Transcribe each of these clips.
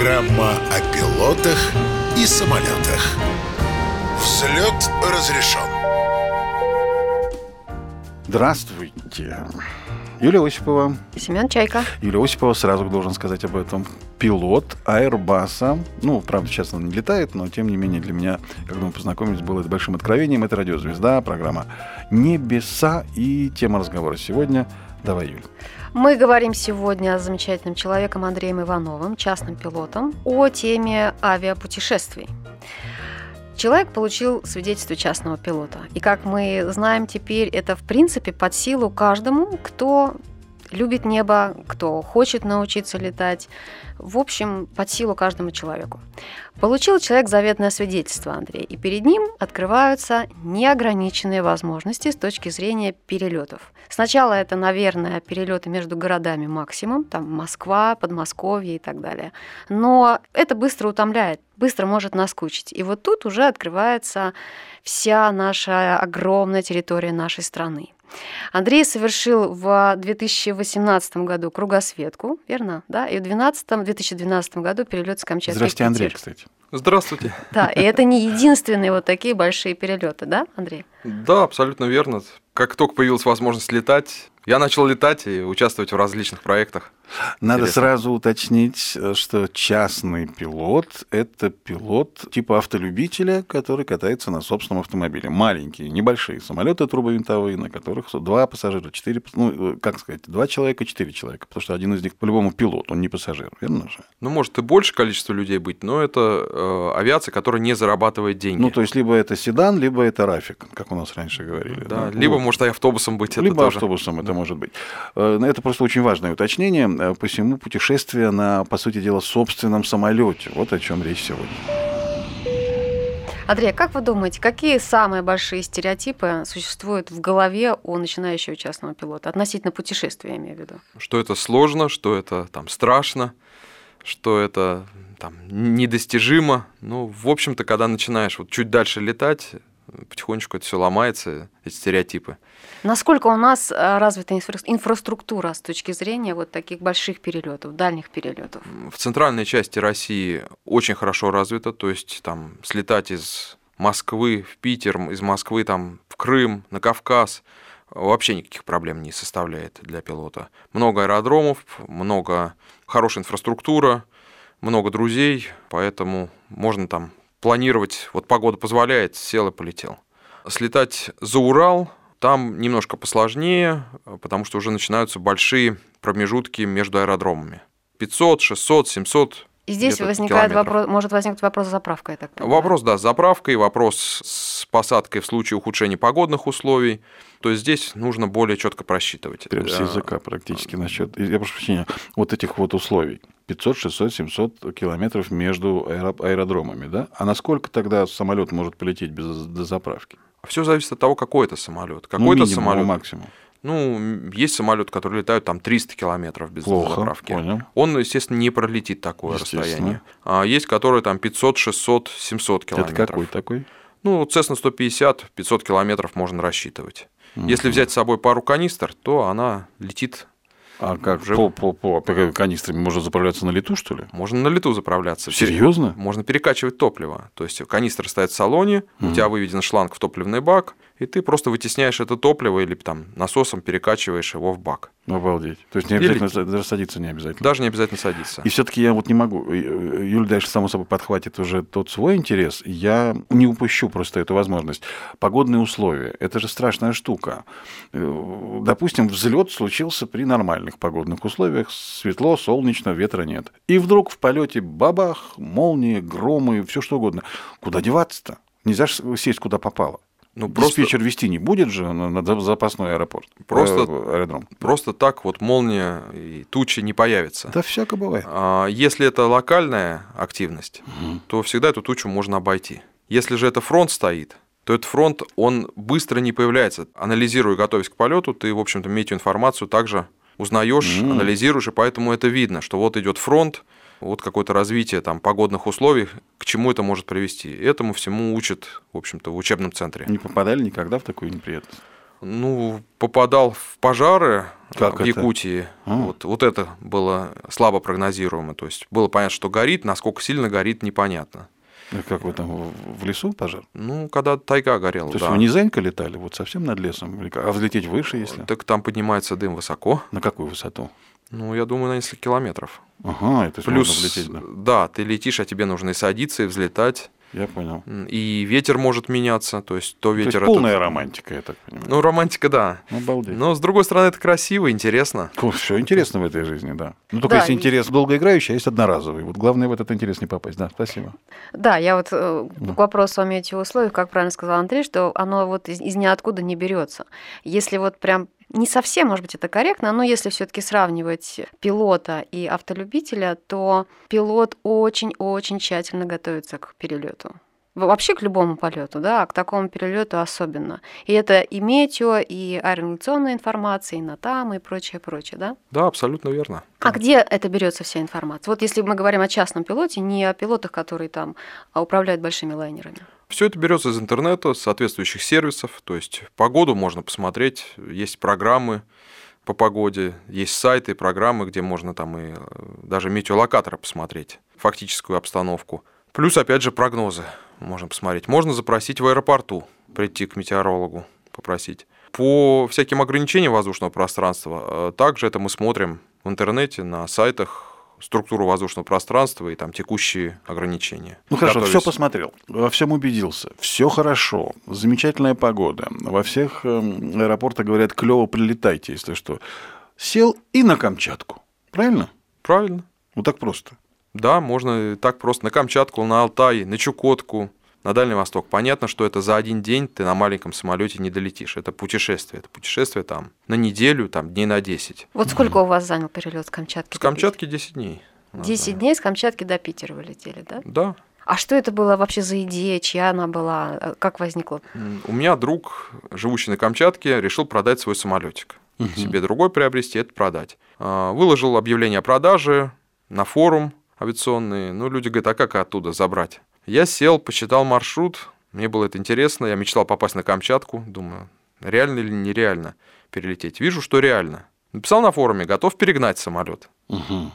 Программа о пилотах и самолетах. Взлет разрешен. Здравствуйте. Юлия Осипова. Семен Чайка. Юлия Осипова, сразу должен сказать об этом. Пилот Аэрбаса. Ну, правда, сейчас он не летает, но тем не менее для меня, когда мы познакомились, было это большим откровением. Это радиозвезда, программа «Небеса» и тема разговора сегодня. Давай, Юль. Мы говорим сегодня с замечательным человеком Андреем Ивановым, частным пилотом, о теме авиапутешествий. Человек получил свидетельство частного пилота. И как мы знаем теперь, это в принципе под силу каждому, кто любит небо, кто хочет научиться летать. В общем, под силу каждому человеку. Получил человек заветное свидетельство, Андрей, и перед ним открываются неограниченные возможности с точки зрения перелетов. Сначала это, наверное, перелеты между городами максимум, там Москва, Подмосковье и так далее. Но это быстро утомляет, быстро может наскучить. И вот тут уже открывается вся наша огромная территория нашей страны. Андрей совершил в 2018 году кругосветку, верно? Да, и в 2012, 2012 году перелет с Камчатки Здравствуйте, Андрей, кстати. Здравствуйте. Да, и это не единственные вот такие большие перелеты, да, Андрей? Да, абсолютно верно. Как только появилась возможность летать, я начал летать и участвовать в различных проектах. Надо Интересно. сразу уточнить, что частный пилот – это пилот типа автолюбителя, который катается на собственном автомобиле. Маленькие, небольшие самолеты трубовинтовые, на которых два пассажира, четыре, ну, как сказать, два человека, четыре человека, потому что один из них по-любому пилот, он не пассажир, верно же? Ну, может и больше количество людей быть, но это э, авиация, которая не зарабатывает деньги. Ну, то есть, либо это седан, либо это рафик, как у нас раньше говорили. да, либо, Вот. может, и автобусом быть. это Либо тоже. автобусом это может быть. Э, Это просто очень важное уточнение. Э, Посему путешествие на, по сути дела, собственном самолете. Вот о чем речь сегодня. Андрей, а как вы думаете, какие самые большие стереотипы существуют в голове у начинающего частного пилота относительно путешествия, я имею в виду? Что это сложно, что это там страшно, что это там недостижимо. Ну, в общем-то, когда начинаешь вот чуть дальше летать, потихонечку это все ломается, эти стереотипы. Насколько у нас э, развита инфра- инфраструктура с точки зрения вот таких больших перелетов, дальних перелетов? В центральной части России очень хорошо развито, то есть там слетать из Москвы в Питер, из Москвы там в Крым, на Кавказ вообще никаких проблем не составляет для пилота. Много аэродромов, много хорошая инфраструктура, много друзей, поэтому можно там планировать, вот погода позволяет, сел и полетел. Слетать за Урал там немножко посложнее, потому что уже начинаются большие промежутки между аэродромами. 500, 600, 700 И здесь возникает километров. вопрос, может возникнуть вопрос с заправкой, я так понимаю. Вопрос, да, с заправкой, вопрос с посадкой в случае ухудшения погодных условий. То есть здесь нужно более четко просчитывать. Прям с Э, языка практически насчет, я прошу прощения, вот этих вот условий. 500, 600, 700 километров между аэро- аэродромами, да? А насколько тогда самолет может полететь без дозаправки? Все зависит от того, какой это самолет. Ну, Какой-то минимум, самолет. максимум. Ну, есть самолеты, которые летают там 300 километров без Плохо, заправки. понял. Он, естественно, не пролетит такое расстояние. А есть, которые там 500, 600, 700 километров. Это какой такой? Ну, Cessna 150, 500 километров можно рассчитывать. Если взять с собой пару канистр, то она летит А как Уже- по, по, по, по канистрами можно заправляться на лету, что ли? Можно на лету заправляться. Серьезно? Можно перекачивать топливо. То есть канистра стоит в салоне, у тебя выведен шланг в топливный бак, и ты просто вытесняешь это топливо или там насосом перекачиваешь его в бак. Обалдеть. То есть не Или- обязательно, даже садиться не обязательно. Даже не обязательно садиться. И все-таки я вот не могу. Ю- Юля дальше, само собой, подхватит уже тот свой интерес. Я не упущу просто эту возможность. Погодные условия. Это же страшная штука. Э, Допустим, взлет случился при нормальных погодных условиях. Светло, солнечно, ветра нет. И вдруг в полете бабах, молнии, громы, все что угодно. Куда деваться-то? Нельзя же сесть куда попало. Ну, просто, Диспетчер вести не будет же на, на за- запасной аэропорт. Просто- э, аэродром. просто так вот молния и тучи не появится. Да всяко бывает. А Если это локальная активность, то всегда эту тучу можно обойти. Если же это фронт стоит, то этот фронт, он быстро не появляется. Анализируя, готовясь к полету, ты, в общем-то, метеоинформацию также узнаешь, М. анализируешь, и поэтому это видно, что вот идет фронт, вот какое-то развитие там погодных условий, к чему это может привести. Этому всему учат, в общем-то, в учебном центре. Не попадали никогда в такую неприятность? Ну, попадал в пожары Как в это? Якутии. А. Вот, вот это было слабо прогнозируемо. То есть было понятно, что горит, насколько сильно горит, непонятно. А Как вы там в- лесу пожар? Ну, когда тайга горела, То есть да. вы низенько летали, вот совсем над лесом? А взлететь выше, если? Так там поднимается дым высоко. На какую высоту? Ну, я думаю, на несколько километров. Ага, это Плюс, можно влететь, да. да, ты летишь, а тебе нужно и садиться, и взлетать. Я понял. И ветер может меняться. То есть то То есть ветер... это- полная романтика, я так понимаю. Ну, романтика, да. Обалдеть. Но, с другой стороны, это красиво, интересно. Все интересно в этой жизни, да. Ну, только Да, если и- интерес долгоиграющий, а есть одноразовый. Вот главное в этот интерес не попасть. Да, спасибо. Да, я вот э, к вопросу о метеоусловиях, как правильно сказал Андрей, что оно вот из, из ниоткуда не берется. Если вот прям не совсем, может быть, это корректно, но если все-таки сравнивать пилота и автолюбителя, то пилот очень-очень тщательно готовится к перелету. Вообще к любому полету, да, а к такому перелету особенно. И это и метео, и аэронавигационная информация, и НАТАМ, и прочее, прочее, да? Да, абсолютно верно. А где это берется вся информация? Вот если мы говорим о частном пилоте, не о пилотах, которые там а, управляют большими лайнерами. Все это берется из интернета, соответствующих сервисов. То есть погоду можно посмотреть, есть программы по погоде, есть сайты, программы, где можно там и э, даже метеолокаторы посмотреть, фактическую обстановку. Плюс, опять же, прогнозы можно посмотреть. Можно запросить в аэропорту, прийти к метеорологу, попросить. По всяким ограничениям воздушного пространства, э, также это мы смотрим в интернете, на сайтах, структуру воздушного пространства и там текущие ограничения. Ну хорошо, Готовясь. все посмотрел, во всем убедился, все хорошо, замечательная погода. Во всех эм, аэропортах говорят, клево прилетайте, если что. Сел и на Камчатку. Правильно? Правильно. Вот так просто. Да, можно так просто на Камчатку, на Алтай, на Чукотку, на Дальний Восток. Понятно, что это за один день ты на маленьком самолете не долетишь. Это путешествие. Это путешествие там на неделю, там дней на 10. Вот сколько у вас занял перелет с Камчатки? С Камчатки 10 дней. у Питера? нас 10 заняло. дней с Камчатки до Питера вы летели, да? Да. А что это было вообще за идея, чья она была, э, как возникла? У меня друг, живущий на Камчатке, решил продать свой самолетик. Себе другой приобрести, это продать. А, Выложил объявление о продаже на форум авиационный. Ну, люди говорят, а как оттуда забрать? Я сел, посчитал маршрут, мне было это интересно, я мечтал попасть на Камчатку, думаю, реально или нереально перелететь. Вижу, что реально. Написал на форуме, готов перегнать самолет. Мгм.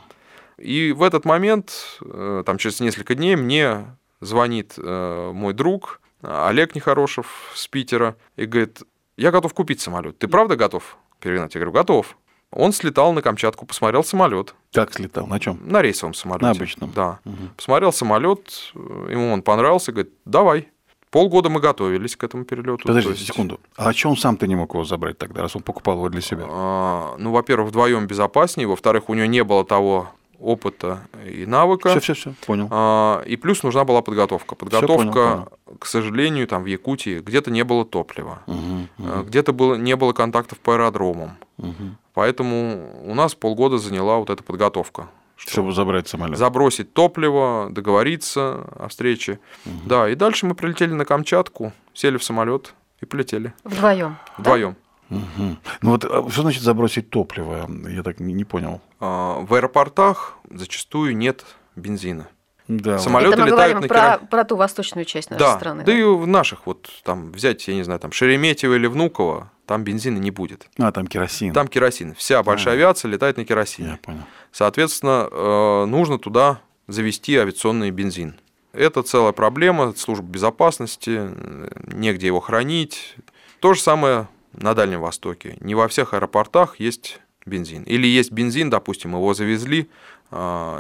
И в этот момент, э, там через несколько дней, мне звонит э, мой друг Олег Нехорошев с Питера и говорит, я готов купить самолет. Ты правда готов перегнать? Я говорю, готов. Он слетал на Камчатку, посмотрел самолет Как слетал? На чем? на рейсовом самолете. На обычном. Да. Мгм. Посмотрел самолет, ему он понравился, говорит, давай. Полгода мы готовились к этому перелету. Подождите секунду. А что он сам-то не мог его забрать тогда, раз он покупал его для себя? А, ну, во-первых, вдвоем безопаснее, во-вторых, у него не было того опыта и навыка. Все, все, все, понял. А, И плюс нужна была подготовка. Подготовка, понял, к сожалению, там в Якутии где-то не было топлива, а, мгм, где-то было, не было контактов по аэродромам. мгм. Поэтому у нас полгода заняла вот эта подготовка. что Чтобы забрать самолет. Забросить топливо, договориться о встрече. Да, и дальше мы прилетели на Камчатку, сели в самолет и полетели Вдвоем. вдвоем. Мгм. Ну вот а что значит забросить топливо? Я так не, не понял. А, В аэропортах зачастую нет бензина. Да, Самолет- Самолеты Это мы летают говорим на про, кира- про ту восточную часть нашей Да, страны. да и в наших, вот там взять, я не знаю, там Шереметьево или Внуково, там бензина не будет. А, там керосин. Там керосин. Вся большая А. авиация летает на Я керосине. понял. Соответственно, э, нужно туда завести авиационный бензин. Это целая проблема, служба безопасности, э, негде его хранить. То же самое на Дальнем Востоке. Не во всех аэропортах есть бензин. Или есть бензин, допустим, его завезли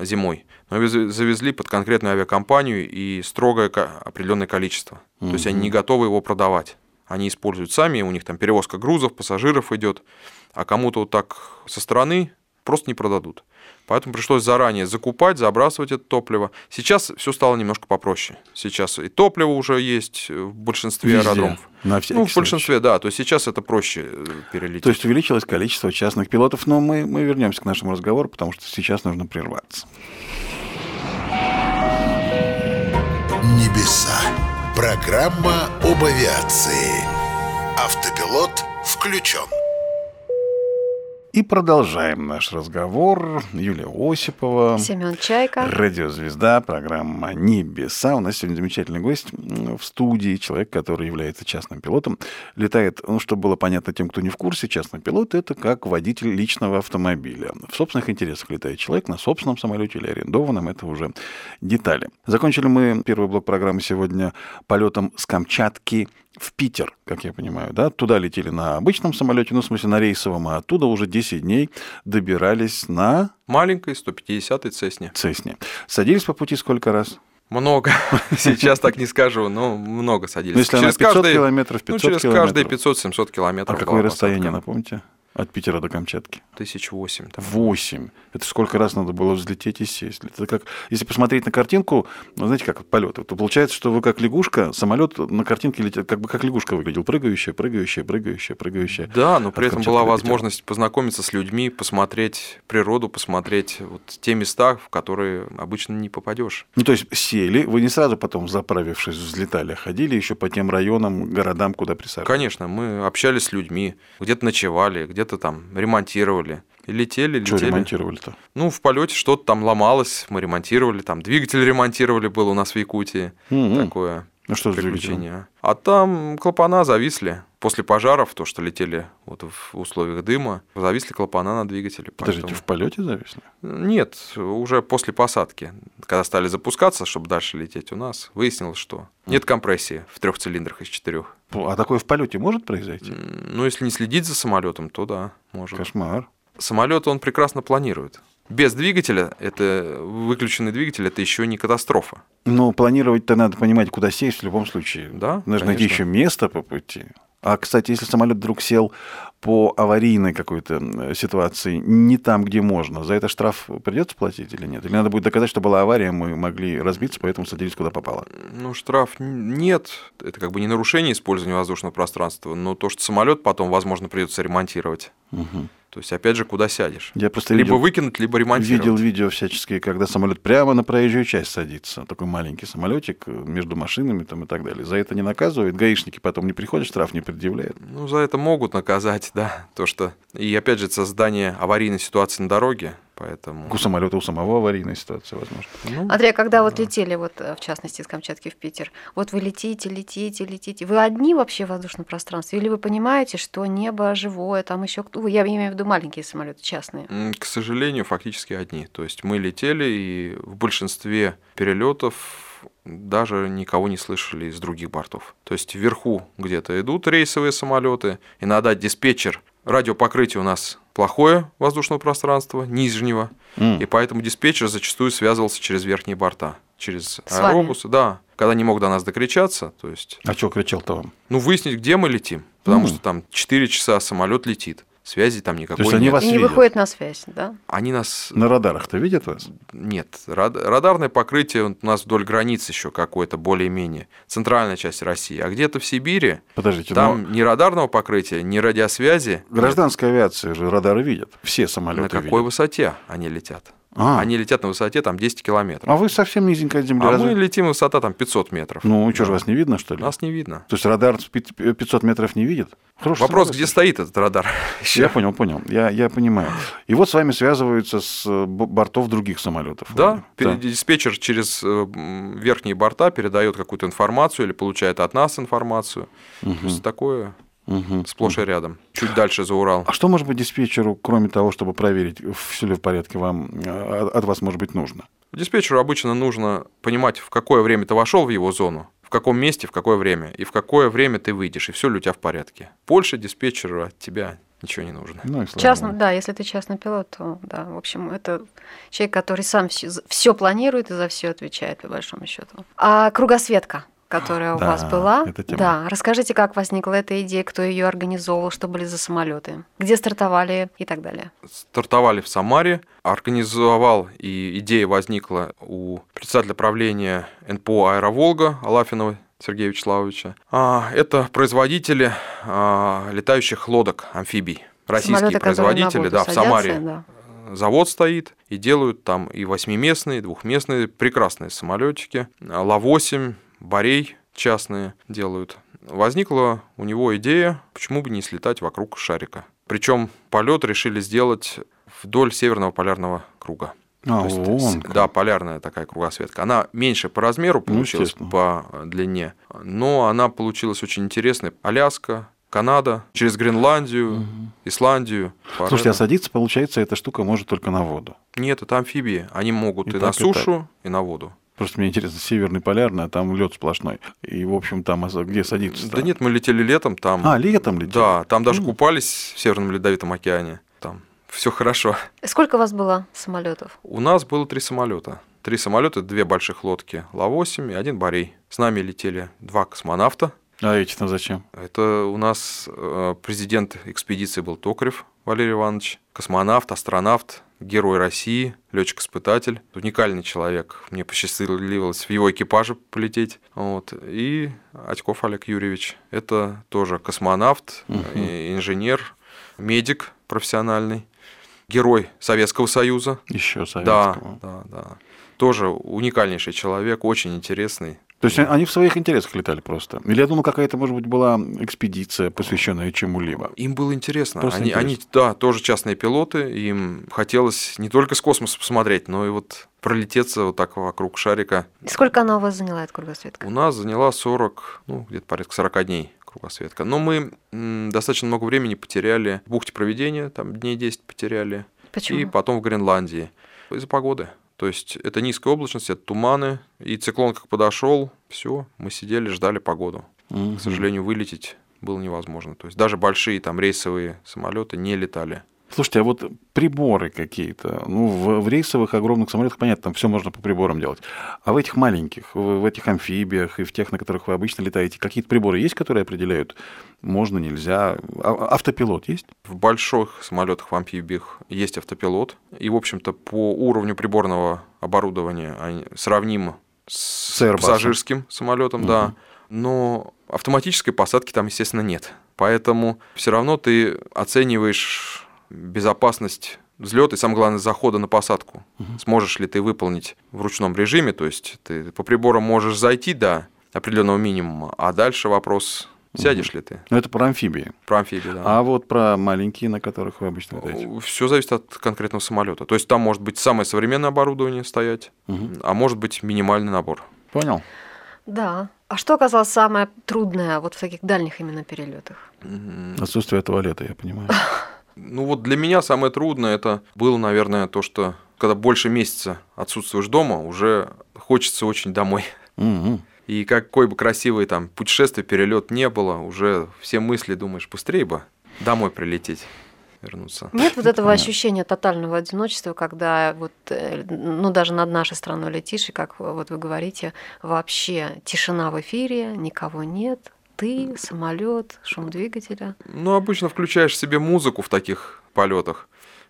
зимой, но завезли под конкретную авиакомпанию и строгое определенное количество. То есть они не готовы его продавать. Они используют сами, у них там перевозка грузов, пассажиров идет, а кому-то вот так со стороны просто не продадут. Поэтому пришлось заранее закупать, забрасывать это топливо. Сейчас все стало немножко попроще. Сейчас и топливо уже есть в большинстве Везде, аэродромов. На Ну, в случай. большинстве, да. То есть сейчас это проще э, перелететь. То есть увеличилось количество частных пилотов, но мы, мы вернемся к нашему разговору, потому что сейчас нужно прерваться. Небеса. Программа об авиации. Автопилот включен. И продолжаем наш разговор. Юлия Осипова. Семен Чайка. Радиозвезда, программа «Небеса». У нас сегодня замечательный гость в студии, человек, который является частным пилотом. Летает, ну, чтобы было понятно тем, кто не в курсе, частный пилот — это как водитель личного автомобиля. В собственных интересах летает человек на собственном самолете или арендованном, это уже детали. Закончили мы первый блок программы сегодня полетом с Камчатки в Питер, как я понимаю, да? Туда летели на обычном самолете, ну, в смысле, на рейсовом, а оттуда уже 10 дней добирались на... Маленькой 150-й Цесне. Цесне. Садились по пути сколько раз? Много. Сейчас так не скажу, но много садились. Ну, если через она 500 каждые, километров, 500 ну, через километров. каждые 500-700 километров. А какое расстояние, напомните? От Питера до Камчатки? Тысяч восемь. Восемь. Это сколько раз надо было взлететь и сесть? Это как, если посмотреть на картинку, ну, знаете, как полет, то получается, что вы как лягушка, самолет на картинке летит, как бы как лягушка выглядел, прыгающая, прыгающая, прыгающая, прыгающая. Да, но при этом была возможность познакомиться с людьми, посмотреть природу, посмотреть вот те места, в которые обычно не попадешь. Ну, то есть сели, вы не сразу потом, заправившись, взлетали, а ходили еще по тем районам, городам, куда присаживались? Конечно, мы общались с людьми, где-то ночевали, где где-то там ремонтировали. И летели, летели. Что ремонтировали-то? Ну, в полете что-то там ломалось, мы ремонтировали, там двигатель ремонтировали, был у нас в Якутии. Mm-hmm. Такое ну, что приключение. А там клапана зависли. После пожаров, то, что летели вот в условиях дыма, зависли клапана на двигателе. Подождите, поэтому... в полете зависли? Нет, уже после посадки. Когда стали запускаться, чтобы дальше лететь у нас, выяснилось, что нет компрессии в трех цилиндрах из четырех. А такое в полете может произойти? Ну, если не следить за самолетом, то да, может. Кошмар. Самолет он прекрасно планирует. Без двигателя, это выключенный двигатель, это еще не катастрофа. Но планировать-то надо понимать, куда сесть в любом случае. Да. Нужно найти еще место по пути. А, кстати, если самолет вдруг сел по аварийной какой-то ситуации не там, где можно, за это штраф придется платить или нет? Или надо будет доказать, что была авария, мы могли разбиться, поэтому садились куда попало? Ну, штраф нет. Это как бы не нарушение использования воздушного пространства, но то, что самолет потом, возможно, придется ремонтировать. Угу. То есть, опять же, куда сядешь? Я просто либо видел, выкинуть, либо ремонтировать. Видел видео всяческие, когда самолет прямо на проезжую часть садится. Такой маленький самолетик э, между машинами там, и так далее. За это не наказывают. Гаишники потом не приходят, штраф не предъявляют. Ну, за это могут наказать, да. То, что... И опять же, создание аварийной ситуации на дороге, Поэтому... У самолета у самого аварийная ситуация, возможно. Ну, Андрей, а когда да. вот летели, вот, э, в частности, из Камчатки в Питер, вот вы летите, летите, летите, вы одни вообще в воздушном пространстве? Или вы понимаете, что небо живое, там еще кто? Я имею в виду маленькие самолеты, частные. К сожалению, фактически одни. То есть мы летели, и в большинстве перелетов даже никого не слышали из других бортов. То есть вверху где-то идут рейсовые самолеты, иногда диспетчер радиопокрытие у нас плохое воздушного пространства, нижнего, mm. и поэтому диспетчер зачастую связывался через верхние борта, через аэробусы, да, когда не мог до нас докричаться, то есть... А что кричал-то вам? Ну, выяснить, где мы летим, потому mm. что там 4 часа самолет летит связи там никакой То есть они нет. вас и не видят? выходят на связь, да? Они нас... На радарах-то видят вас? Нет. Радарное покрытие у нас вдоль границ еще какое-то более-менее. Центральная часть России. А где-то в Сибири Подождите, там но... ни радарного покрытия, ни радиосвязи. Гражданская авиация же радары видят. Все самолеты На какой видят. высоте они летят? А. Они летят на высоте там 10 километров. А вы совсем низенько от земли. А разве? мы летим высота там 500 метров. Ну, что же, вас не видно, что ли? Нас не видно. То есть радар с пи- 500 метров не видит? Хороший Вопрос, где стоит этот радар? Я понял, понял. Я, я понимаю. И вот с вами связываются с э, бортов других самолетов. Да, перед- диспетчер через э, верхние борта передает какую-то информацию или получает от нас информацию. То есть такое Мгм. сплошь и рядом. Чуть дальше за Урал. А что может быть диспетчеру, кроме того, чтобы проверить, все ли в порядке, вам э, от вас может быть нужно? Диспетчеру обычно нужно понимать, в какое время ты вошел в его зону, в каком месте, в какое время, и в какое время ты выйдешь, и все ли у тебя в порядке. Больше диспетчеру от тебя ничего не нужно. Ну, Частно, да, если ты частный пилот, то да, в общем, это человек, который сам все, планирует и за все отвечает, по большому счету. А кругосветка, которая у Да, вас была, эта тема. да, расскажите, как возникла эта идея, кто ее организовывал, что были за самолеты, где стартовали и так далее. Стартовали в Самаре, организовал, и идея возникла у председателя правления НПО «Аэроволга» Алафинова Сергея Вячеславовича. А, Это производители а, летающих лодок, амфибий. Российские Самолеты, производители, да, в садятся, Самаре да. завод стоит, и делают там и восьмиместные, и двухместные прекрасные самолетики. Ла-8, Борей частные делают. Возникла у него идея, почему бы не слетать вокруг шарика. Причем полет решили сделать вдоль северного полярного круга. А, То есть, вон да, полярная такая кругосветка. Она меньше по размеру Ну, получилась, естественно. по длине, но она получилась очень интересной. Аляска, Канада, через Гренландию, Исландию. Слушайте, а садиться, получается, эта штука может только на воду. Нет, это амфибии. Они могут И и, на так, и сушу, и, на воду. Просто мне интересно, северный полярный, а там лед сплошной. И, в общем, там где садиться Да нет, мы летели летом там. А, летом летели? Да, там даже М. купались в Северном Ледовитом океане. Там все хорошо. Сколько у вас было самолетов? У нас было три самолета. Три самолета, две больших лодки Ла-8 и один Борей. С нами летели два космонавта. А эти там зачем? Это у нас э, президент экспедиции был Токарев Валерий Иванович, космонавт, астронавт, герой России, летчик-испытатель, уникальный человек. Мне посчастливилось в его экипаже полететь. Вот. И Атьков Олег Юрьевич. Это тоже космонавт, инженер, медик профессиональный, герой Советского Союза. Еще Да, советского. да, да. Тоже уникальнейший человек, очень интересный. То есть они в своих интересах летали просто? Или я думал, какая-то, может быть, была экспедиция, посвященная чему-либо? Им было интересно. Просто они, интересно. они, да, тоже частные пилоты. Им хотелось не только с космоса посмотреть, но и вот пролететься вот так вокруг шарика. И Сколько она у вас заняла, эта кругосветка? У нас заняла 40, ну, где-то порядка 40 дней кругосветка. Но мы м, достаточно много времени потеряли в бухте проведения, там дней 10 потеряли. Почему? И потом в Гренландии. Из-за погоды. То есть это низкая облачность, это туманы. И циклон как подошел, все, мы сидели, ждали погоду. Мгм. К сожалению, вылететь было невозможно. То есть даже большие там рейсовые самолеты не летали. Слушайте, а вот приборы какие-то, ну, в, в рейсовых огромных самолетах, понятно, там все можно по приборам делать. А в этих маленьких, в, в этих амфибиях и в тех, на которых вы обычно летаете, какие-то приборы есть, которые определяют, можно, нельзя? А- автопилот есть? В больших самолетах, в амфибиях есть автопилот. И, в общем-то, по уровню приборного оборудования они сравнимы с, С пассажирским самолетом, Мгм. да. Но автоматической посадки там, естественно, нет. Поэтому все равно ты оцениваешь безопасность взлета и, самое главное, захода на посадку. Сможешь ли ты выполнить в ручном режиме, то есть ты по приборам можешь зайти до определенного минимума, а дальше вопрос, сядешь ли ты. Ну, это про амфибии. Про амфибии, да. А вот про маленькие, на которых вы обычно летаете? Все зависит от конкретного самолета. То есть там может быть самое современное оборудование стоять, Мгм. а может быть минимальный набор. Понял. Да. А что оказалось самое трудное вот в таких дальних именно перелетах? Отсутствие туалета, я понимаю. Ну вот для меня самое трудное это было, наверное, то, что когда больше месяца отсутствуешь дома, уже хочется очень домой. Мгм. И какой бы красивый там путешествие, перелет не было, уже все мысли думаешь, быстрее бы домой прилететь, вернуться. Нет вот этого Понятно. ощущения тотального одиночества, когда вот, э, ну, даже над нашей страной летишь, и как вот вы говорите, вообще тишина в эфире, никого нет, ты, самолет, шум двигателя. Ну, обычно включаешь себе музыку в таких полетах.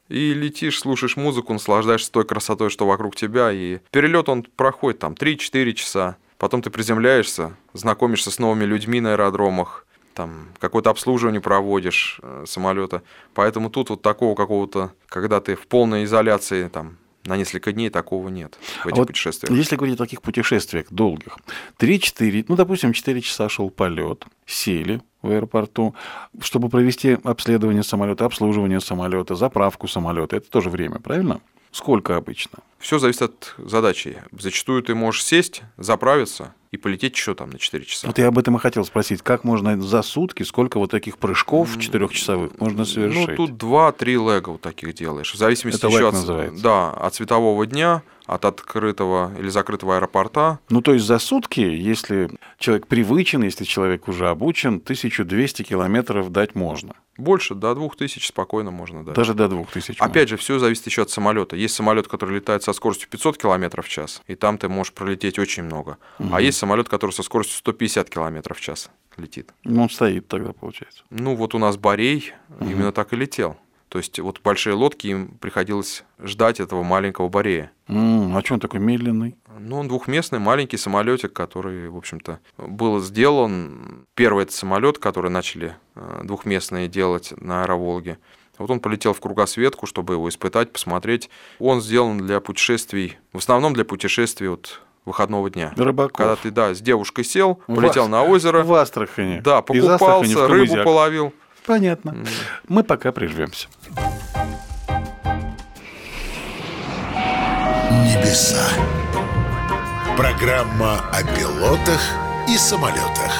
И летишь, слушаешь музыку, наслаждаешься той красотой, что вокруг тебя. И перелет он проходит там 3-4 часа. Потом ты приземляешься, знакомишься с новыми людьми на аэродромах, там какое-то обслуживание проводишь э, самолета. Поэтому тут вот такого какого-то, когда ты в полной изоляции там на несколько дней, такого нет в этих вот путешествиях. Если говорить о таких путешествиях долгих, 3-4, ну, допустим, 4 часа шел полет, сели в аэропорту, чтобы провести обследование самолета, обслуживание самолета, заправку самолета, это тоже время, правильно? Сколько обычно? Все зависит от задачи. Зачастую ты можешь сесть, заправиться и полететь еще там на 4 часа. Вот я об этом и хотел спросить, как можно за сутки, сколько вот таких прыжков четырехчасовых можно совершить? Ну, тут 2-3 лега вот таких делаешь. В зависимости Это еще от, называется. да, от светового дня, от открытого или закрытого аэропорта. Ну, то есть за сутки, если человек привычен, если человек уже обучен, 1200 километров дать можно. Больше, до 2000 спокойно можно дать. Даже до 2000. Опять же, все зависит еще от самолета. Есть самолет, который летает со скоростью 500 км в час, и там ты можешь пролететь очень много. А есть самолет, который со скоростью 150 км в час летит. Ну, он стоит тогда, получается. Ну, вот у нас Борей именно так и летел. То есть вот большие лодки, им приходилось ждать этого маленького Борея. М, а что он такой медленный? Ну, он двухместный маленький самолетик, который, в общем-то, был сделан. Первый это самолет, который начали э, двухместные делать на аэроволге. Вот он полетел в кругосветку, чтобы его испытать, посмотреть. Он сделан для путешествий, в основном для путешествий вот выходного дня. Рыбаков. Когда ты, да, с девушкой сел, В полетел Ас- на озеро, В Астрахани. да, в покупался, рыбу половил. Понятно. М. Мы пока прижмемся. Небеса. Программа о пилотах и самолетах.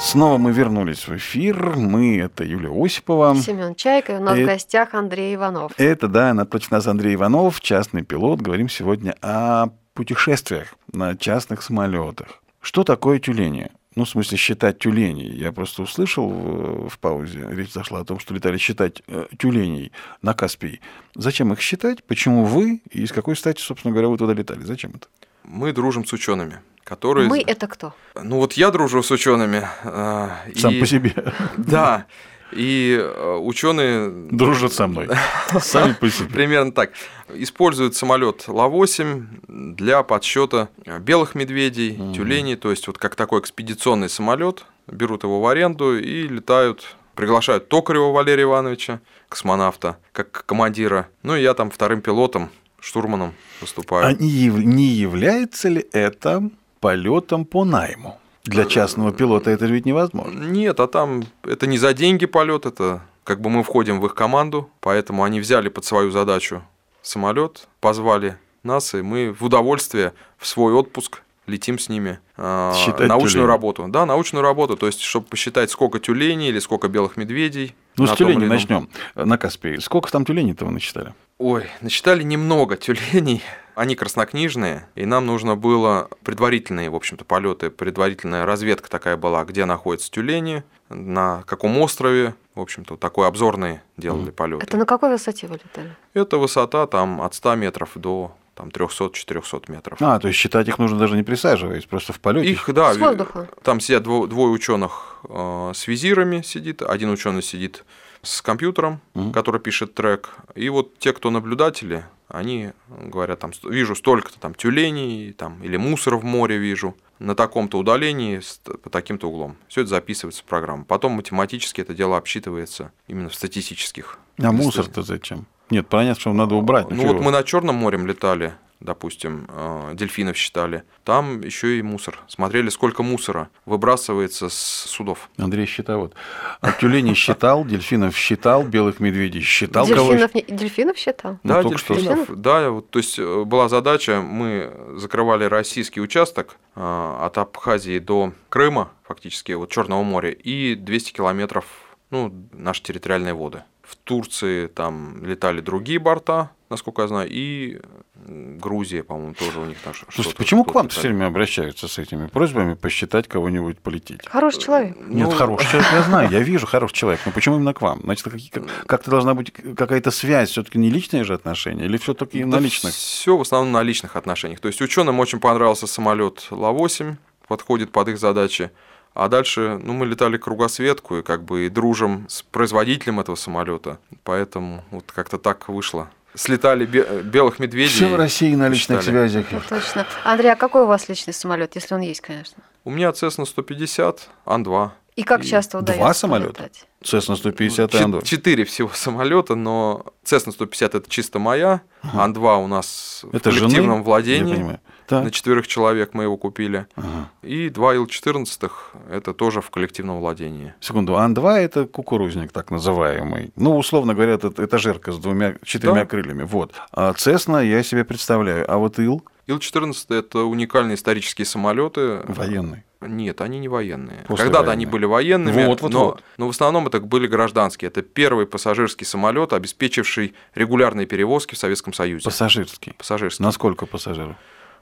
Снова мы вернулись в эфир. Мы, это Юлия Осипова. Семен Чайка, и у нас Э, в гостях Андрей Иванов. Это, да, напротив нас Андрей Иванов, частный пилот. Говорим сегодня о путешествиях на частных самолетах. Что такое тюлени? Ну, в смысле, считать тюленей. Я просто услышал в, в паузе, речь зашла о том, что летали считать э, тюленей на Каспий. Зачем их считать? Почему вы? И с какой стати, собственно говоря, вы туда летали? Зачем это? Мы дружим с учеными, которые... Мы это кто? Ну вот я дружу с учеными. э, Сам и- по себе. Да. И ученые Дружат со мной. Сами по себе. примерно так используют самолет Ла-8 для подсчета белых медведей, тюленей, то есть вот как такой экспедиционный самолет, берут его в аренду и летают, приглашают Токарева Валерия Ивановича, космонавта, как командира. Ну и я там вторым пилотом, штурманом выступаю. А не, яв- не является ли это полетом по найму? Для частного пилота это ведь невозможно. Нет, а там это не за деньги полет, это как бы мы входим в их команду, поэтому они взяли под свою задачу самолет, позвали нас, и мы в удовольствие в свой отпуск летим с ними а, Считать научную тюленей. работу. Да, научную работу, то есть, чтобы посчитать, сколько тюленей или сколько белых медведей. Ну, с тюленей начнем. На Каспии. Сколько там тюленей-то вы насчитали? Ой, насчитали немного тюленей. Они краснокнижные, и нам нужно было предварительные, в общем-то, полеты, предварительная разведка такая была, где находятся тюлени, на каком острове, в общем-то, такой обзорный делали полеты. Это на какой высоте вы летали? Это высота там от 100 метров до там 300-400 метров. А, то есть считать их нужно даже не присаживаясь, просто в полете. Их, да, С воздуха. там сидят дво- двое ученых э, с визирами сидит, один ученый сидит с компьютером, Мгм. который пишет трек, и вот те, кто наблюдатели, они говорят там, «Ст- вижу столько-то там тюленей, там, или мусор в море вижу, на таком-то удалении, по таким-то углом. Все это записывается в программу. Потом математически это дело обсчитывается именно в статистических. А мусор-то зачем? Нет, понятно, что надо убрать. Ну чего вот мы на Черном морем летали, допустим, э, дельфинов считали. Там еще и мусор. Смотрели, сколько мусора выбрасывается с судов. Андрей счетовод. А тюленей считал, дельфинов считал, белых медведей считал кого Дельфинов, не- дельфинов считал? Ну, да, только что. дельфинов. Да, вот, то есть э, была задача, мы закрывали российский участок э, от Абхазии до Крыма, фактически, вот Черного моря, и 200 километров, ну, наши территориальные воды. Турции там летали другие борта, насколько я знаю, и Грузия, по-моему, тоже у них там ш- Слушайте, что-то- почему к что-то вам все время обращаются с этими просьбами посчитать кого-нибудь полететь? Хороший человек. Нет, Ну, хороший человек, я знаю, я вижу хороший человек, но почему именно к вам? Значит, какие- как- как-то должна быть какая-то связь, все-таки не личные же отношения, или все-таки на личных? Все в основном на личных отношениях. То есть ученым очень понравился самолет Ла-8, подходит под их задачи. А дальше, ну, мы летали кругосветку и как бы и дружим с производителем этого самолета. Поэтому вот как-то так вышло. Слетали бе- белых медведей. Все в России на личных посчитали. связях. Ну, точно. Андрей, а какой у вас личный самолет, если он есть, конечно? У меня Cessna 150, Ан-2. И как И часто два удается самолета? полетать? Cessna 150 и Чет- Андор. Четыре всего самолета, но Cessna 150 это чисто моя, Ан-2 у нас Это в жены, коллективном я владении. понимаю. Так. На четверых человек мы его купили. Ага. И два Ил-14 это тоже в коллективном владении. Секунду, Ан-2 это кукурузник, так называемый. Ну, условно говоря, это этажерка с двумя, четырьмя Да. крыльями. Вот. А Цесна я себе представляю. А вот Ил Ил-14 это уникальные исторические самолеты. военный. Нет, они не военные. Когда-то они были военными, Вот, вот, но, вот. но в основном это были гражданские. Это первый пассажирский самолет, обеспечивший регулярные перевозки в Советском Союзе. Пассажирский. Пассажирский. На сколько пассажиров?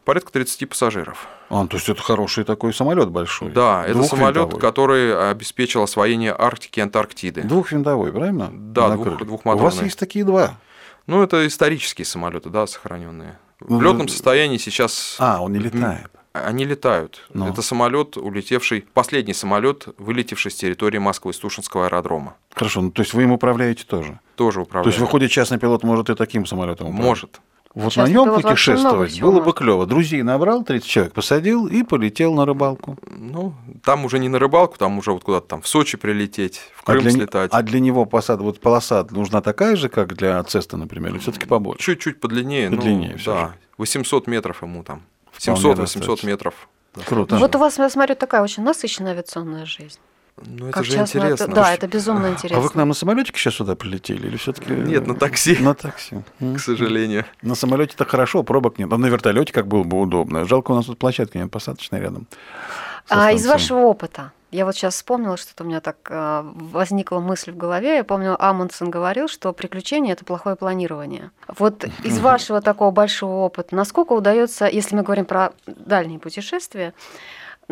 Порядка 30 пассажиров. А, то есть это хороший такой самолет большой. Да, это самолет, который обеспечил освоение Арктики и Антарктиды. Двухвинтовой, правильно? Да, На двух- крыльях. У двухмоторный. вас есть такие два. Ну, это исторические самолеты, да, сохраненные. Ну, В летном состоянии сейчас А, он не летает. Они летают. Ну. Это самолет, улетевший, последний самолет, вылетевший с территории Москвы-Стушинского аэродрома. Хорошо, ну то есть вы им управляете тоже. Тоже То управляет. есть выходит, частный пилот может и таким самолетом управлять? Может. Вот Частный на нем путешествовать было бы клево. Друзей набрал, 30 человек посадил и полетел на рыбалку. Ну, там уже не на рыбалку, там уже вот куда-то там в Сочи прилететь, в А Крым для, не- слетать. а для него посада, вот полоса нужна такая же, как для Цеста, например, или все-таки побольше? Чуть-чуть подлиннее. ну, Подлиннее всё да. же. 800 метров ему там. Вполне 700-800 достаточно. метров. Круто. Вот у вас, я смотрю, такая очень насыщенная авиационная жизнь. Ну, это Как же частно это- интересно. да, это безумно интересно. А вы к нам на самолетике сейчас сюда прилетели или все-таки? Нет, на такси. На такси. К сожалению. На самолете так хорошо, пробок нет. А на вертолете как было бы удобно. Жалко, у нас тут площадки нет посадочной рядом. А из вашего опыта, я вот сейчас вспомнила, что-то у меня так а, возникла мысль в голове. Я помню, Амундсен говорил, что приключения это плохое планирование. Вот из вашего такого большого опыта, насколько удается, если мы говорим про дальние путешествия,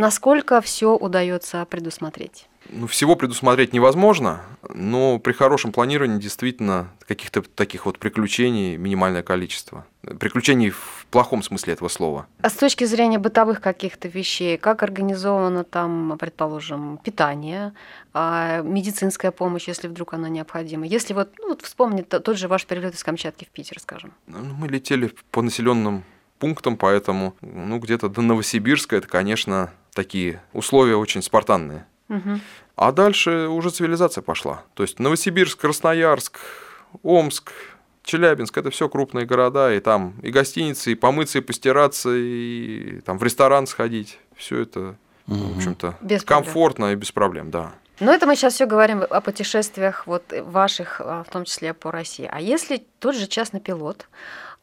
насколько все удается предусмотреть? Ну, всего предусмотреть невозможно, но при хорошем планировании действительно каких-то таких вот приключений минимальное количество. Приключений в плохом смысле этого слова. А с точки зрения бытовых каких-то вещей, как организовано там, предположим, питание, а, медицинская помощь, если вдруг она необходима? Если вот, ну, вот вспомнить тот же ваш перелет из Камчатки в Питер, скажем. Ну, Мы летели по населенным пунктам, поэтому ну, где-то до Новосибирска это, конечно, такие условия очень спартанные. Мгм. А дальше уже цивилизация пошла. То есть Новосибирск, Красноярск, Омск, Челябинск это все крупные города, и там и гостиницы, и помыться, и постираться, и там в ресторан сходить. Все это, в общем-то, Без проблем. комфортно и без проблем, да. Но это мы сейчас все говорим о путешествиях вот ваших, а, в том числе по России. А если тот же частный пилот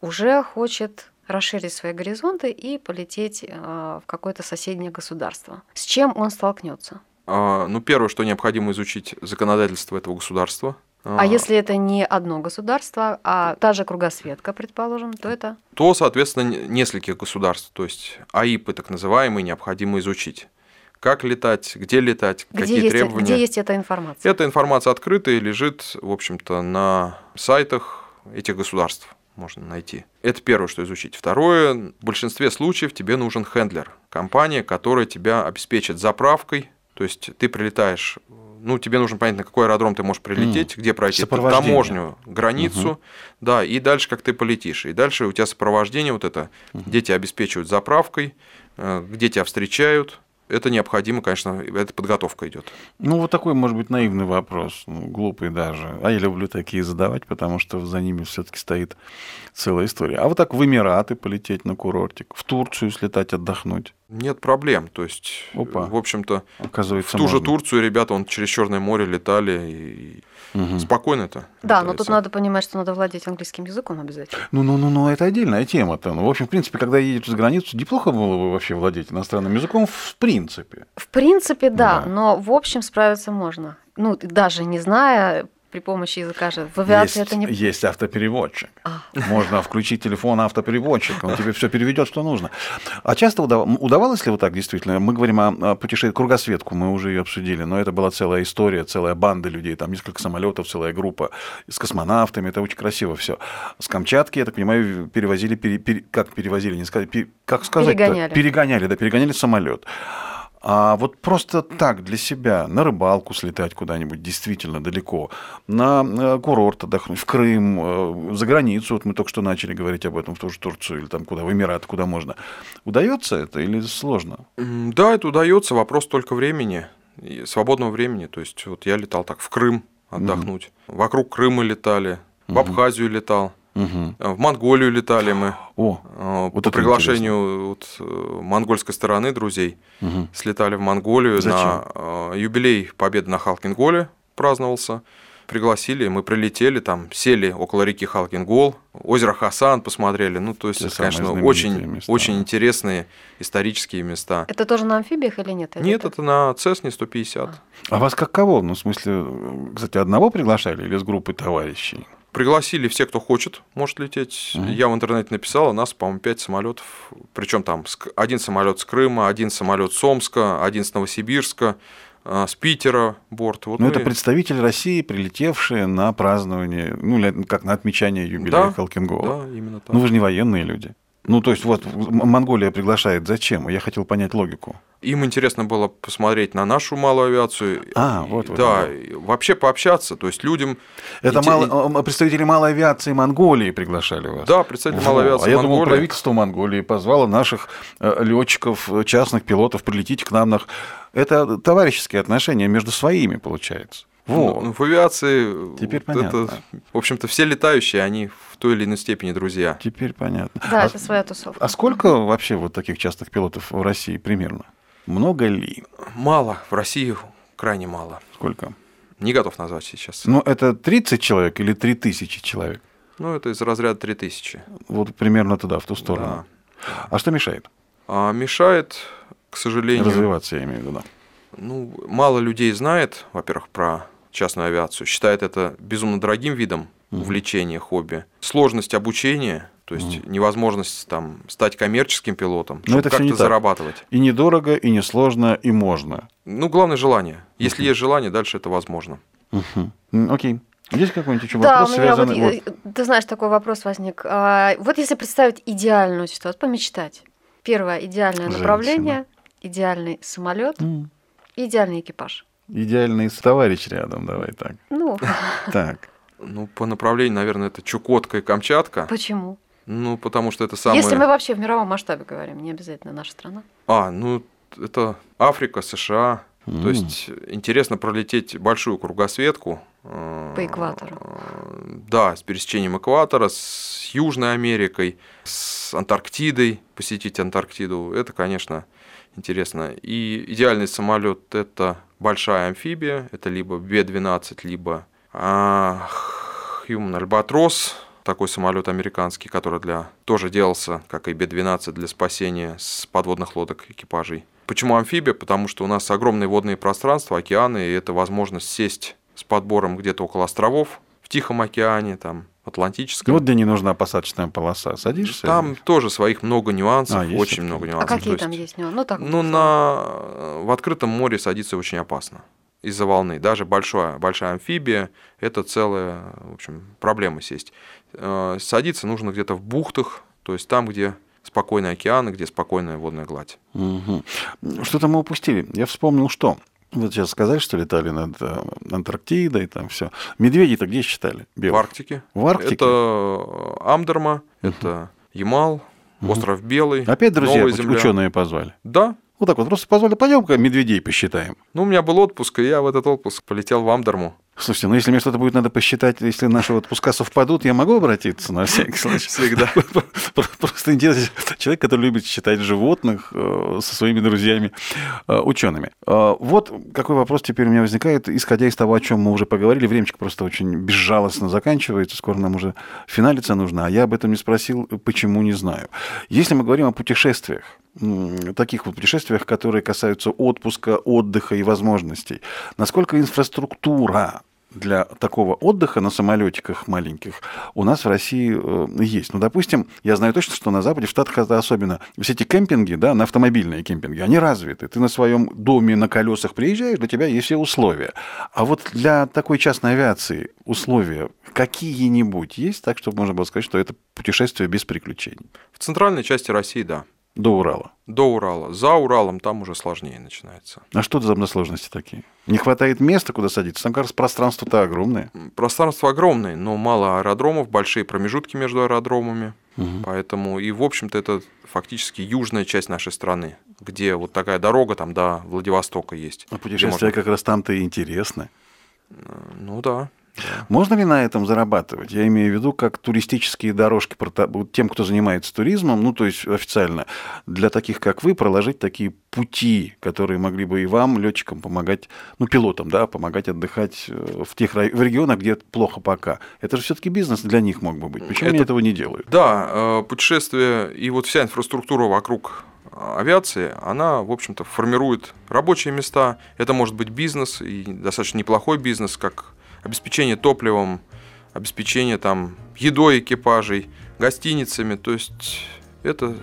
уже хочет расширить свои горизонты и полететь а, в какое-то соседнее государство, с чем он столкнется? А, Ну, первое, что необходимо изучить законодательство этого государства. А если это не одно государство, а та же кругосветка, предположим, то это то, соответственно, не- нескольких государств, то есть АИПы так называемые, необходимо изучить. Как летать, где летать, где какие есть, требования. где есть эта информация? Эта информация открыта и лежит, в общем-то, на сайтах этих государств можно найти. Это первое, что изучить. Второе, в большинстве случаев тебе нужен хендлер, компания, которая тебя обеспечит заправкой, то есть ты прилетаешь, ну, тебе нужно понять, на какой аэродром ты можешь прилететь, где пройти таможню, границу, да, и дальше как ты полетишь. И дальше у тебя сопровождение вот это, где тебя обеспечивают заправкой, э, где тебя встречают. Это необходимо, конечно, это подготовка идет. Ну, вот такой, может быть, наивный вопрос, ну, глупый даже. А я люблю такие задавать, потому что за ними все-таки стоит целая история. А вот так в Эмираты полететь на курортик, в Турцию слетать отдохнуть. Нет проблем. То есть, Опа. в общем-то, в Оказывается, ту же можно. Турцию ребята он через Черное море летали и Мгм. спокойно это. Да, но тут надо понимать, что надо владеть английским языком обязательно. Ну, ну, ну, ну, это отдельная тема-то. Ну, в общем, в принципе, когда едешь за границу, неплохо было бы вообще владеть иностранным языком, в принципе. В принципе, да, Да. но в общем справиться можно. Ну, даже не зная, при помощи языка же. В авиации есть, это не... есть автопереводчик. А. Можно включить телефон автопереводчик, он тебе все переведет, что нужно. А часто удав- удавалось ли вот так действительно? Мы говорим о, о путешествии кругосветку, мы уже ее обсудили, но это была целая история, целая банда людей, там несколько самолетов, целая группа с космонавтами, это очень красиво все. С Камчатки, я так понимаю, перевозили, пере- пере- как перевозили, не сказать, пе- как сказать Перегоняли. Перегоняли, да, перегоняли самолет. А вот просто так для себя, на рыбалку слетать куда-нибудь действительно далеко, на э, курорт отдохнуть, в Крым, э, за границу, вот мы только что начали говорить об этом, в ту же Турцию или там куда, в Эмираты, куда можно. Удается это или сложно? Да, это удается, вопрос только времени, свободного времени. То есть вот я летал так в Крым отдохнуть, вокруг Крыма летали, в Абхазию летал, Э, в Монголию летали мы. О, э, Вот По это приглашению вот, э, монгольской стороны друзей мгм. слетали в Монголию Зачем? на юбилей победы на Халкинголе праздновался. Пригласили, мы прилетели, там сели около реки Халкингол, озеро Хасан посмотрели. Ну, то есть, Те это, конечно, очень, места. очень интересные исторические места. Это тоже на амфибиях или нет? Нет, это на Цесне 150. а вас как кого? Ну, в смысле, кстати, одного приглашали или с группой товарищей? Пригласили все, кто хочет, может лететь. Мгм. Я в интернете написал, у нас, по-моему, пять самолетов. Причем там один самолет с Крыма, один самолет с Омска, один с Новосибирска, а, с Питера борт. Вот Ну, это представители России, прилетевшие на празднование, ну, как на отмечание юбилея Да, Халкингола. Да, именно так. Ну, вы же не военные люди. Ну, то есть, вот Монголия приглашает. Зачем? Я хотел понять логику. Им интересно было посмотреть на нашу малую авиацию. А, вот вы Да, вообще пообщаться. То есть людям... Это Инте- мало- э, представители малой авиации Монголии приглашали вас. Да, представители Во. малой авиации А я думал, правительство Монголии позвало наших летчиков, частных пилотов, прилетите к нам. на- Это товарищеские отношения между своими, получается. Ну, Вот. в авиации Теперь вот понятно. это, в общем-то, все летающие, они в той или иной степени друзья. Теперь понятно. Да, а, это своя тусовка. а сколько вообще вот таких частных пилотов в России примерно? Много ли? Мало. В России крайне мало. Сколько? Не готов назвать сейчас. Ну, это 30 человек или 3000 человек? Ну, это из разряда 3000. Вот примерно туда, в ту сторону. Да. А что мешает? А мешает, к сожалению, Развиваться, я имею в виду, да. ну, мало людей знает, во-первых, про частную авиацию, считает это безумно дорогим видом увлечения, хобби. Сложность обучения, то есть невозможность там стать коммерческим пилотом, Но чтобы это как-то так. зарабатывать. И недорого, и несложно, и можно. Ну, главное желание. Если есть желание, дальше это возможно. Окей. Есть какой-нибудь еще Да, вопрос, у меня вот, связанный... э, ты знаешь, такой вопрос возник. А, Вот если представить идеальную ситуацию, помечтать. Первое идеальное Женщина. направление, идеальный самолет, М, идеальный экипаж. Идеальный товарищ рядом, давай так. Ну, Так. Ну, по направлению, наверное, это Чукотка и Камчатка. почему? Ну, потому что это самое... Если мы вообще в мировом масштабе говорим, не обязательно наша страна. А, ну, это Африка, США. М. То есть интересно пролететь большую кругосветку. э, По экватору. э, Да, с пересечением экватора, с Южной Америкой, с Антарктидой, посетить Антарктиду. Это, конечно, интересно. И идеальный самолет это большая амфибия, это либо Б-12, либо а, Human Albatros, такой самолет американский, который для, тоже делался, как и Б-12, для спасения с подводных лодок экипажей. Почему амфибия? Потому что у нас огромные водные пространства, океаны, и это возможность сесть с подбором где-то около островов в Тихом океане, там, Атлантическом. Вот где не нужна посадочная полоса. Садишься? Там тоже своих много нюансов, А, есть очень много А нюансов. какие То там есть, нюансы? Ну, так. Ну, на, в открытом море садиться очень опасно из-за волны. Даже большая, большая амфибия – это целая, в общем, проблема сесть. Э, Садиться нужно где-то в бухтах, то есть там, где спокойный океан и где спокойная водная гладь. Мгм. Что-то мы упустили. Я вспомнил, что. Вот сейчас сказали, что летали над э, Антарктидой, там все. Медведей-то где считали? В Белых? Арктике. В Арктике? Это Амдерма, это Ямал, остров Белый, Опять друзья, ученые позвали. Да. Вот так вот, просто позвали, пойдем-ка медведей посчитаем. Ну, у меня был отпуск, и я в этот отпуск полетел в Амдерму. Слушайте, ну если мне что-то будет надо посчитать, если наши отпуска совпадут, я могу обратиться на всякий случай? Всегда. Просто интересно, человек, который любит считать животных э, со своими друзьями э, учеными. Э, Вот какой вопрос теперь у меня возникает, исходя из того, о чем мы уже поговорили. Времечко просто очень безжалостно заканчивается, скоро нам уже финалиться нужно, а я об этом не спросил, почему не знаю. Если мы говорим о путешествиях, таких вот путешествиях, которые касаются отпуска, отдыха и возможностей, насколько инфраструктура для такого отдыха на самолетиках маленьких у нас в России э, есть. Ну, допустим, я знаю точно, что на Западе, в Штатах это особенно. Все эти кемпинги, да, на автомобильные кемпинги, они развиты. Ты на своем доме на колесах приезжаешь, для тебя есть все условия. А вот для такой частной авиации условия какие-нибудь есть, так, чтобы можно было сказать, что это путешествие без приключений. В центральной части России, да. До Урала. До Урала. За Уралом там уже сложнее начинается. А что это за сложности такие? Не хватает места, куда садиться? Там, раз, пространство-то огромное. Пространство огромное, но мало аэродромов, большие промежутки между аэродромами. Поэтому и, в общем-то, это фактически южная часть нашей страны, где вот такая дорога там до Владивостока есть. А где путешествия можно- как раз там-то и интересны. Ну да. Можно ли на этом зарабатывать? Я имею в виду, как туристические дорожки тем, кто занимается туризмом, ну, то есть официально, для таких, как вы, проложить такие пути, которые могли бы и вам, летчикам, помогать, ну, пилотам, да, помогать отдыхать э, в тех рай- в регионах, где плохо пока. Это же все-таки бизнес для них мог бы быть. Почему они Это- этого не делают? Да, э, путешествия и вот вся инфраструктура вокруг э, авиации, она, в общем-то, формирует рабочие места. Это может быть бизнес, и достаточно неплохой бизнес, как обеспечение топливом, обеспечение там едой экипажей, гостиницами. То есть это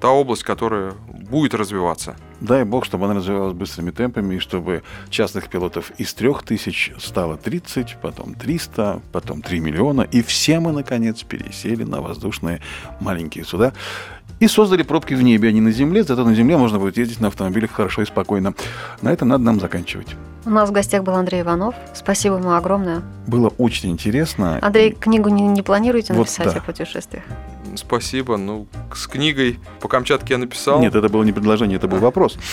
та область, которая будет развиваться. Дай бог, чтобы она развивалась быстрыми темпами, и чтобы частных пилотов из трех тысяч стало 30, потом 300, потом 3 миллиона, и все мы, наконец, пересели на воздушные маленькие суда и создали пробки в небе, а не на земле, зато на земле можно будет ездить на автомобилях хорошо и спокойно. На этом надо нам заканчивать. У нас в гостях был Андрей Иванов. Спасибо ему огромное. Было очень интересно. Андрей, книгу не, не планируете Вот написать да. о путешествиях? Спасибо. Ну, с книгой по Камчатке я написал. Нет, это было не предложение, это был вопрос.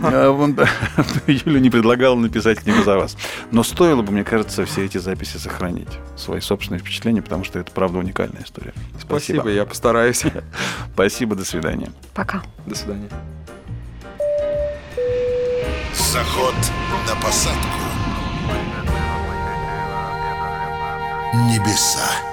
А, Юля не предлагала написать книгу за вас. Но стоило бы, мне кажется, все эти записи сохранить. Свои собственные впечатления, потому что это, правда, уникальная история. Спасибо, я постараюсь. Спасибо, до свидания. Пока. До свидания. Заход на посадку. Небеса.